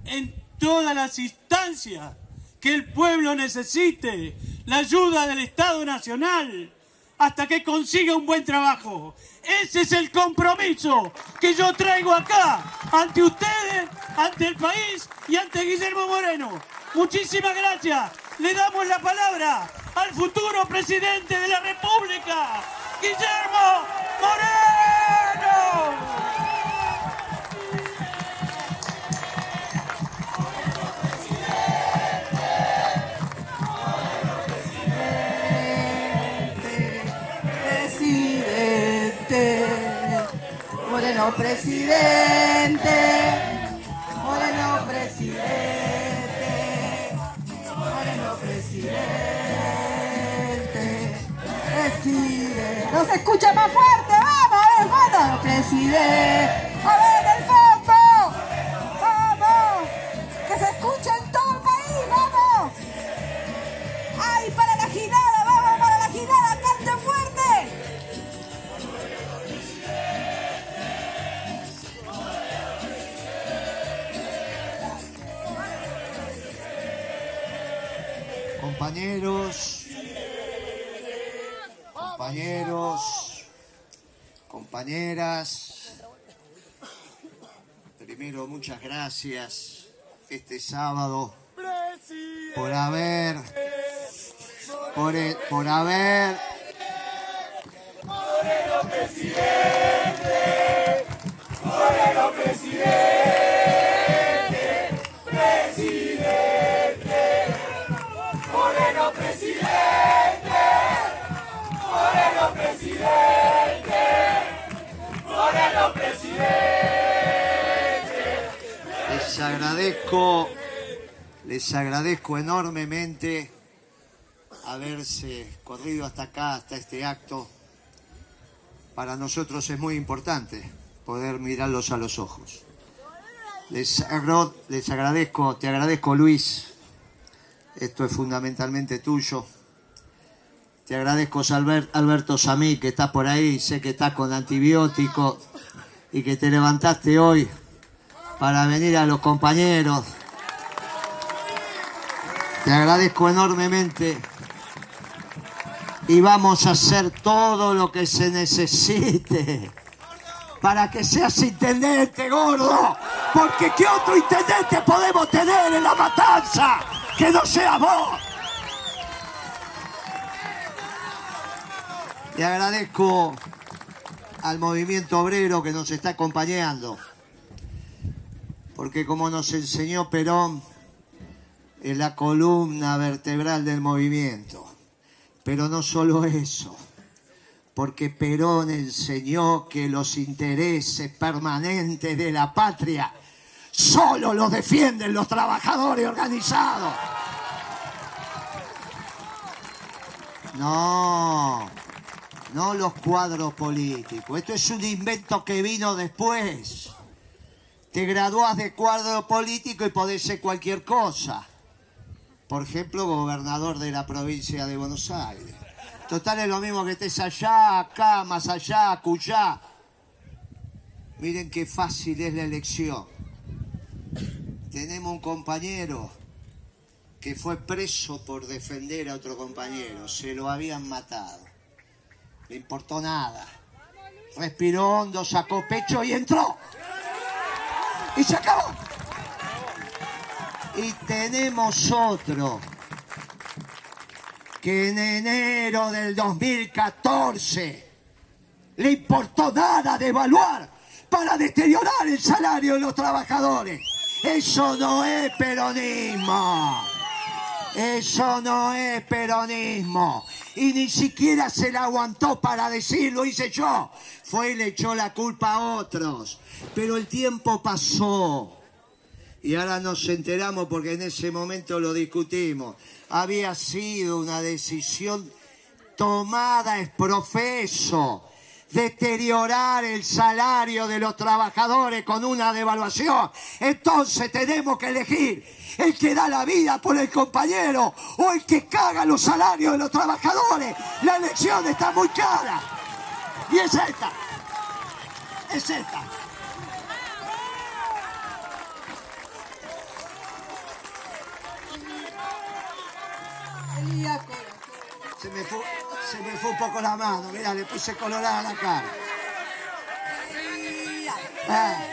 en todas las instancias que el pueblo necesite, la ayuda del Estado Nacional, hasta que consiga un buen trabajo. Ese es el compromiso que yo traigo acá, ante ustedes, ante el país y ante Guillermo Moreno. Muchísimas gracias. Le damos la palabra al futuro presidente de la República, Guillermo Moreno. Presidente, Moreno presidente, Moreno presidente, No se escucha más fuerte, vamos, a ver, vamos, presidente. A ver, el fondo, vamos, que se escuche en todo el país, vamos. ¡Ay, para la girada! ¡Vamos para la girada! ¡Cante fuerte! Compañeros, compañeros, compañeras, primero muchas gracias este sábado por haber, por, e- por haber Les les agradezco enormemente haberse corrido hasta acá, hasta este acto. Para nosotros es muy importante poder mirarlos a los ojos. Les, agro- les agradezco, te agradezco Luis, esto es fundamentalmente tuyo. Te agradezco Albert- Alberto Samí, que estás por ahí, sé que estás con antibiótico y que te levantaste hoy para venir a los compañeros. Te agradezco enormemente. Y vamos a hacer todo lo que se necesite para que seas intendente, gordo. Porque ¿qué otro intendente podemos tener en la matanza que no sea vos? Le agradezco al movimiento obrero que nos está acompañando porque como nos enseñó Perón, es la columna vertebral del movimiento. Pero no solo eso, porque Perón enseñó que los intereses permanentes de la patria solo los defienden los trabajadores organizados. No, no los cuadros políticos. Esto es un invento que vino después. Te gradúas de cuadro político y podés ser cualquier cosa. Por ejemplo, gobernador de la provincia de Buenos Aires. Total es lo mismo que estés allá, acá, más allá, acullá. Miren qué fácil es la elección. Tenemos un compañero que fue preso por defender a otro compañero. Se lo habían matado. Le importó nada. Respiró hondo, sacó pecho y entró. Y se acabó. Y tenemos otro que en enero del 2014 le importó nada de evaluar para deteriorar el salario de los trabajadores. Eso no es peronismo. Eso no es peronismo. Y ni siquiera se la aguantó para decir, lo hice yo. Fue y le echó la culpa a otros. Pero el tiempo pasó. Y ahora nos enteramos porque en ese momento lo discutimos. Había sido una decisión tomada es profeso deteriorar el salario de los trabajadores con una devaluación. Entonces tenemos que elegir el que da la vida por el compañero o el que caga los salarios de los trabajadores. La elección está muy clara. Y es esta. Es esta. Se me, fue, se me fue un poco la mano, mira, le puse colorada la cara. Ah.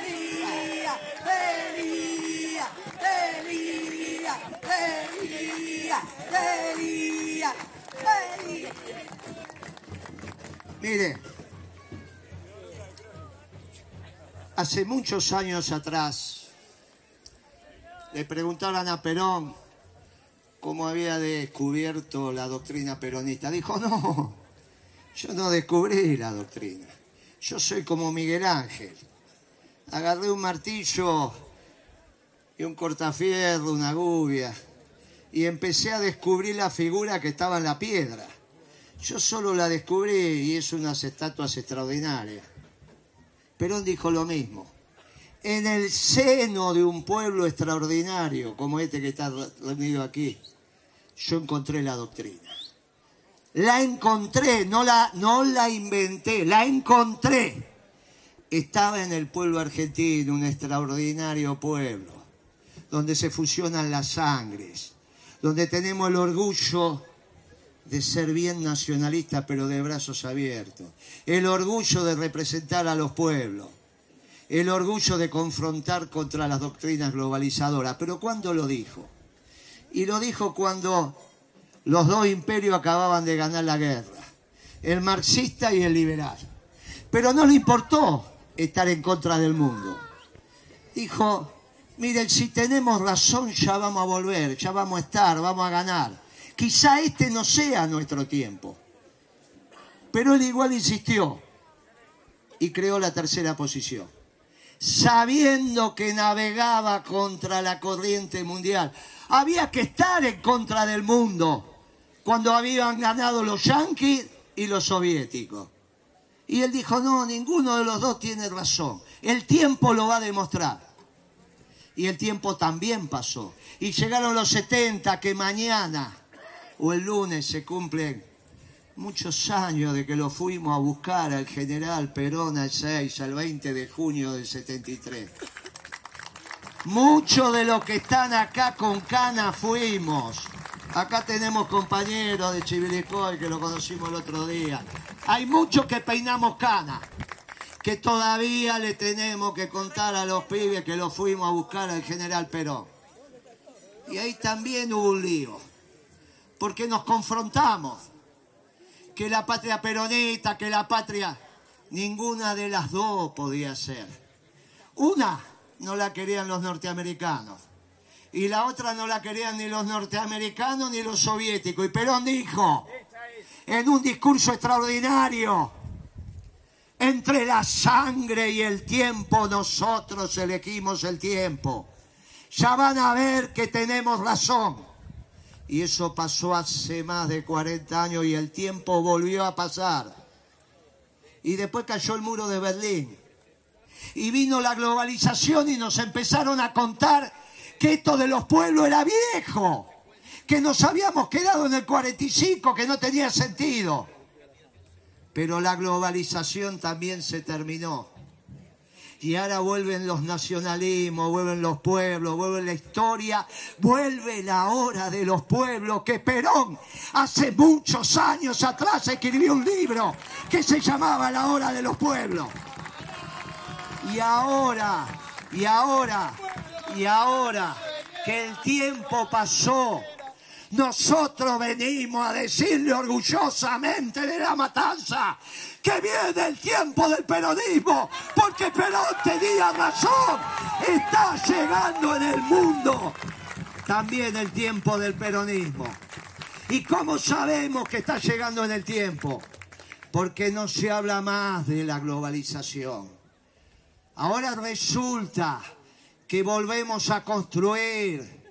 Mire, hace muchos años atrás le preguntaron a Perón cómo había descubierto la doctrina peronista. Dijo, no, yo no descubrí la doctrina. Yo soy como Miguel Ángel. Agarré un martillo y un cortafierro, una gubia, y empecé a descubrir la figura que estaba en la piedra. Yo solo la descubrí y es unas estatuas extraordinarias. Perón dijo lo mismo. En el seno de un pueblo extraordinario como este que está reunido aquí, yo encontré la doctrina. La encontré, no la, no la inventé, la encontré. Estaba en el pueblo argentino, un extraordinario pueblo, donde se fusionan las sangres, donde tenemos el orgullo de ser bien nacionalista pero de brazos abiertos, el orgullo de representar a los pueblos, el orgullo de confrontar contra las doctrinas globalizadoras. Pero ¿cuándo lo dijo? Y lo dijo cuando los dos imperios acababan de ganar la guerra, el marxista y el liberal. Pero no le importó estar en contra del mundo. Dijo, miren, si tenemos razón ya vamos a volver, ya vamos a estar, vamos a ganar. Quizá este no sea nuestro tiempo. Pero él igual insistió y creó la tercera posición. Sabiendo que navegaba contra la corriente mundial. Había que estar en contra del mundo cuando habían ganado los yanquis y los soviéticos. Y él dijo, no, ninguno de los dos tiene razón. El tiempo lo va a demostrar. Y el tiempo también pasó. Y llegaron los 70, que mañana o el lunes se cumplen muchos años de que lo fuimos a buscar al general Perón al 6, al 20 de junio del 73. Muchos de los que están acá con cana fuimos. Acá tenemos compañeros de Chivilcoy que lo conocimos el otro día. Hay muchos que peinamos cana, que todavía le tenemos que contar a los pibes que lo fuimos a buscar al general Perón. Y ahí también hubo un lío, porque nos confrontamos. Que la patria peronista, que la patria, ninguna de las dos podía ser. Una no la querían los norteamericanos. Y la otra no la querían ni los norteamericanos ni los soviéticos. Y Perón dijo, en un discurso extraordinario, entre la sangre y el tiempo nosotros elegimos el tiempo. Ya van a ver que tenemos razón. Y eso pasó hace más de 40 años y el tiempo volvió a pasar. Y después cayó el muro de Berlín. Y vino la globalización y nos empezaron a contar que esto de los pueblos era viejo, que nos habíamos quedado en el 45, que no tenía sentido. Pero la globalización también se terminó. Y ahora vuelven los nacionalismos, vuelven los pueblos, vuelve la historia, vuelve la hora de los pueblos que Perón hace muchos años atrás escribió un libro que se llamaba La hora de los pueblos. Y ahora, y ahora, y ahora que el tiempo pasó, nosotros venimos a decirle orgullosamente de la matanza que viene el tiempo del peronismo, porque Perón tenía razón, está llegando en el mundo también el tiempo del peronismo. ¿Y cómo sabemos que está llegando en el tiempo? Porque no se habla más de la globalización. Ahora resulta que volvemos a construir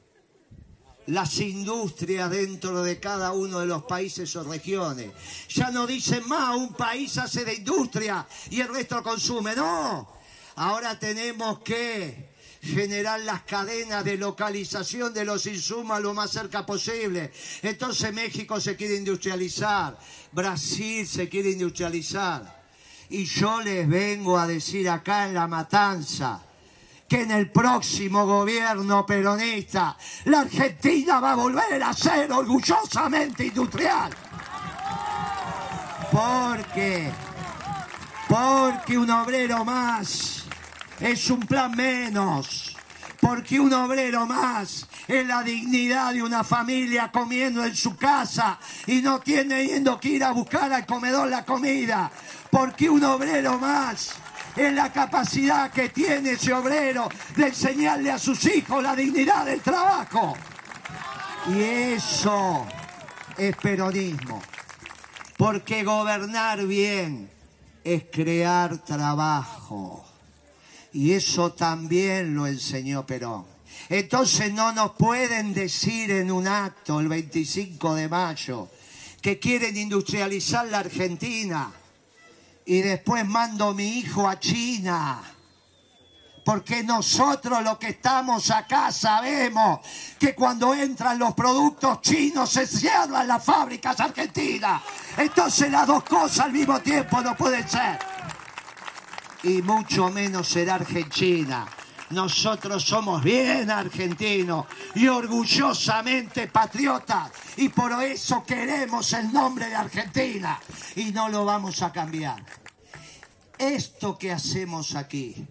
las industrias dentro de cada uno de los países o regiones. Ya no dicen más, un país hace de industria y el resto consume. No, ahora tenemos que generar las cadenas de localización de los insumos lo más cerca posible. Entonces México se quiere industrializar, Brasil se quiere industrializar. Y yo les vengo a decir acá en la matanza, que en el próximo gobierno peronista la Argentina va a volver a ser orgullosamente industrial. Porque, porque un obrero más es un plan menos. Porque un obrero más es la dignidad de una familia comiendo en su casa y no teniendo que ir a buscar al comedor la comida. Porque un obrero más es la capacidad que tiene ese obrero de enseñarle a sus hijos la dignidad del trabajo. Y eso es peronismo. Porque gobernar bien es crear trabajo. Y eso también lo enseñó Perón. Entonces no nos pueden decir en un acto el 25 de mayo que quieren industrializar la Argentina y después mando mi hijo a China. Porque nosotros los que estamos acá sabemos que cuando entran los productos chinos se cierran las fábricas argentinas. Entonces las dos cosas al mismo tiempo no pueden ser. Y mucho menos será Argentina. Nosotros somos bien argentinos y orgullosamente patriotas y por eso queremos el nombre de Argentina y no lo vamos a cambiar. Esto que hacemos aquí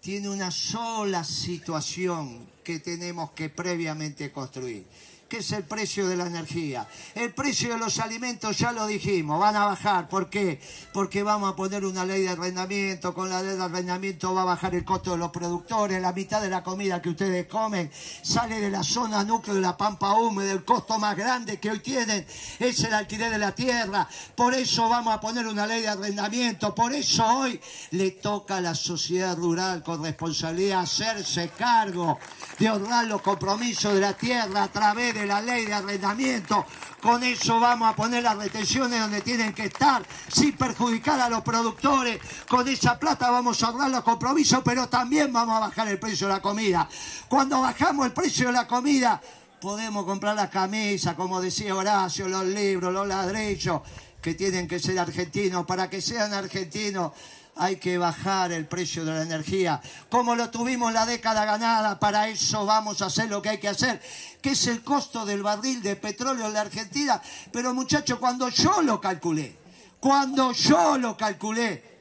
tiene una sola situación que tenemos que previamente construir que es el precio de la energía. El precio de los alimentos, ya lo dijimos, van a bajar. ¿Por qué? Porque vamos a poner una ley de arrendamiento. Con la ley de arrendamiento va a bajar el costo de los productores. La mitad de la comida que ustedes comen sale de la zona núcleo de la pampa húmeda. El costo más grande que hoy tienen es el alquiler de la tierra. Por eso vamos a poner una ley de arrendamiento. Por eso hoy le toca a la sociedad rural con responsabilidad hacerse cargo de honrar los compromisos de la tierra a través de la ley de arrendamiento. Con eso vamos a poner las retenciones donde tienen que estar, sin perjudicar a los productores. Con esa plata vamos a ahorrar los compromisos, pero también vamos a bajar el precio de la comida. Cuando bajamos el precio de la comida, podemos comprar las camisas, como decía Horacio, los libros, los ladrillos, que tienen que ser argentinos. Para que sean argentinos hay que bajar el precio de la energía. Como lo tuvimos la década ganada, para eso vamos a hacer lo que hay que hacer, que es el costo del barril de petróleo en la Argentina. Pero muchachos, cuando yo lo calculé, cuando yo lo calculé,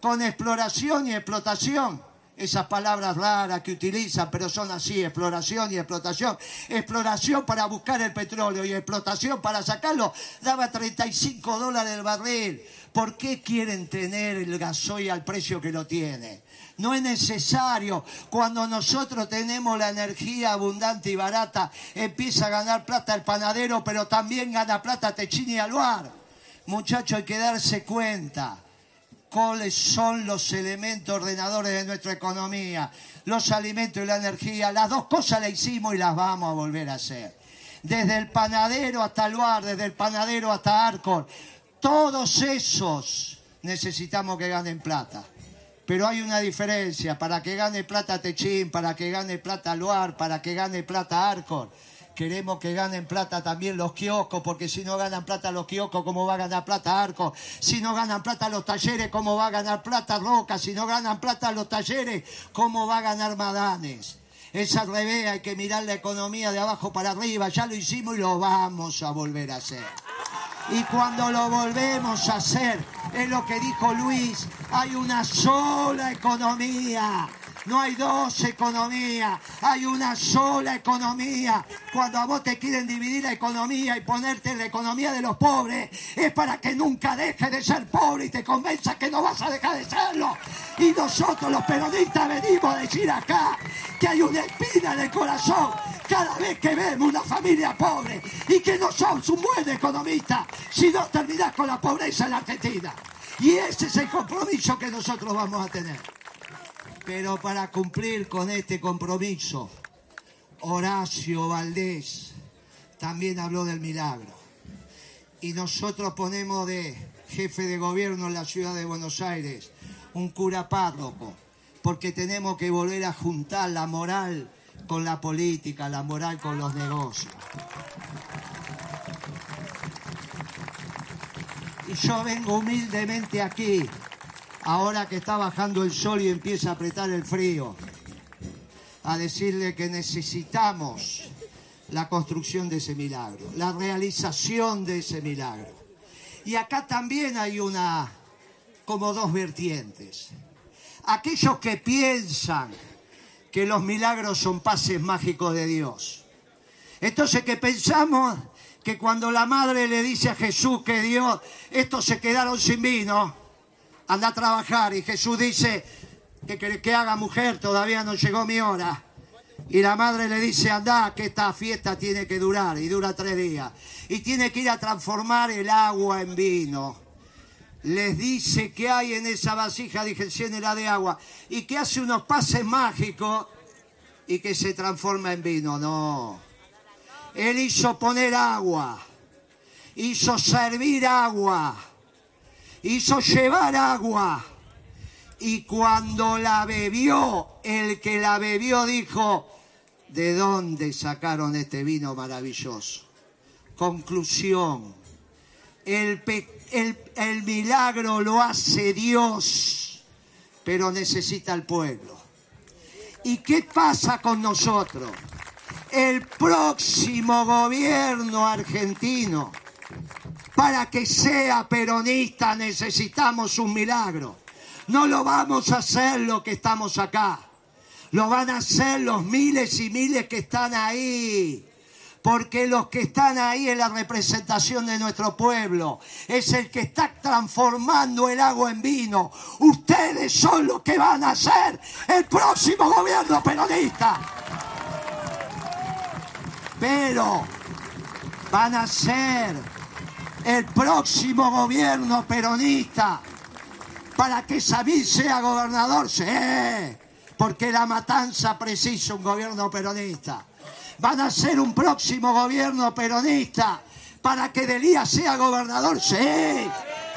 con exploración y explotación, esas palabras raras que utilizan, pero son así, exploración y explotación. Exploración para buscar el petróleo y explotación para sacarlo, daba 35 dólares el barril. ¿Por qué quieren tener el gasoil al precio que lo tiene? No es necesario. Cuando nosotros tenemos la energía abundante y barata, empieza a ganar plata el panadero, pero también gana plata Techini y Aluar. Muchachos, hay que darse cuenta cuáles son los elementos ordenadores de nuestra economía, los alimentos y la energía. Las dos cosas las hicimos y las vamos a volver a hacer. Desde el panadero hasta Luar, desde el panadero hasta Arcor, todos esos necesitamos que ganen plata. Pero hay una diferencia, para que gane plata Techín, para que gane plata Luar, para que gane plata Arcor. Queremos que ganen plata también los kioscos, porque si no ganan plata los kioscos, ¿cómo va a ganar plata Arco? Si no ganan plata los talleres, ¿cómo va a ganar plata Roca? Si no ganan plata los talleres, ¿cómo va a ganar Madanes? Es al revés, hay que mirar la economía de abajo para arriba. Ya lo hicimos y lo vamos a volver a hacer. Y cuando lo volvemos a hacer, es lo que dijo Luis, hay una sola economía. No hay dos economías, hay una sola economía. Cuando a vos te quieren dividir la economía y ponerte en la economía de los pobres, es para que nunca dejes de ser pobre y te convenza que no vas a dejar de serlo. Y nosotros los peronistas venimos a decir acá que hay una espina en el corazón cada vez que vemos una familia pobre y que no sos un buen economista si no terminás con la pobreza en la Argentina. Y ese es el compromiso que nosotros vamos a tener. Pero para cumplir con este compromiso, Horacio Valdés también habló del milagro. Y nosotros ponemos de jefe de gobierno en la ciudad de Buenos Aires un cura párroco, porque tenemos que volver a juntar la moral con la política, la moral con los negocios. Y yo vengo humildemente aquí, ahora que está bajando el sol y empieza a apretar el frío, a decirle que necesitamos la construcción de ese milagro, la realización de ese milagro. Y acá también hay una, como dos vertientes. Aquellos que piensan que los milagros son pases mágicos de Dios. Entonces que pensamos que cuando la madre le dice a Jesús que Dios, estos se quedaron sin vino, anda a trabajar y Jesús dice que, que, haga mujer, todavía no llegó mi hora. Y la madre le dice, anda, que esta fiesta tiene que durar, y dura tres días. Y tiene que ir a transformar el agua en vino. Les dice que hay en esa vasija, dije, llénela de agua. Y que hace unos pases mágicos y que se transforma en vino. No. Él hizo poner agua. Hizo servir agua. Hizo llevar agua. Y cuando la bebió, el que la bebió dijo, ¿de dónde sacaron este vino maravilloso? Conclusión, el, el- el milagro lo hace Dios, pero necesita el pueblo. ¿Y qué pasa con nosotros? El próximo gobierno argentino, para que sea peronista necesitamos un milagro. No lo vamos a hacer lo que estamos acá. Lo van a hacer los miles y miles que están ahí. Porque los que están ahí es la representación de nuestro pueblo. Es el que está transformando el agua en vino. Ustedes son los que van a ser el próximo gobierno peronista. Pero van a ser el próximo gobierno peronista para que Sabí sea gobernador, sí, porque la matanza precisa un gobierno peronista. Van a ser un próximo gobierno peronista para que Delías sea gobernador, sí,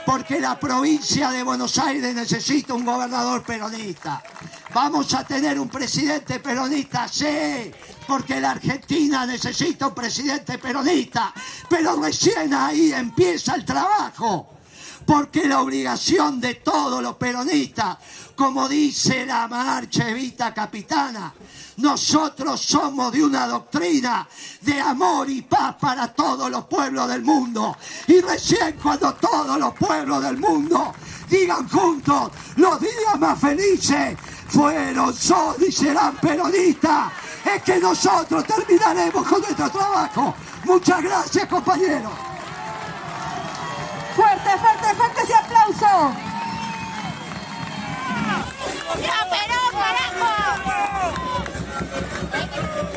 porque la provincia de Buenos Aires necesita un gobernador peronista. Vamos a tener un presidente peronista, sí, porque la Argentina necesita un presidente peronista, pero recién ahí empieza el trabajo porque la obligación de todos los peronistas, como dice la marcha Evita Capitana, nosotros somos de una doctrina de amor y paz para todos los pueblos del mundo. Y recién cuando todos los pueblos del mundo digan juntos, los días más felices fueron, son y serán peronistas, es que nosotros terminaremos con nuestro trabajo. Muchas gracias, compañeros. Fuerte, fuerte, fuerte ese aplauso. ¡Ya, Thank you.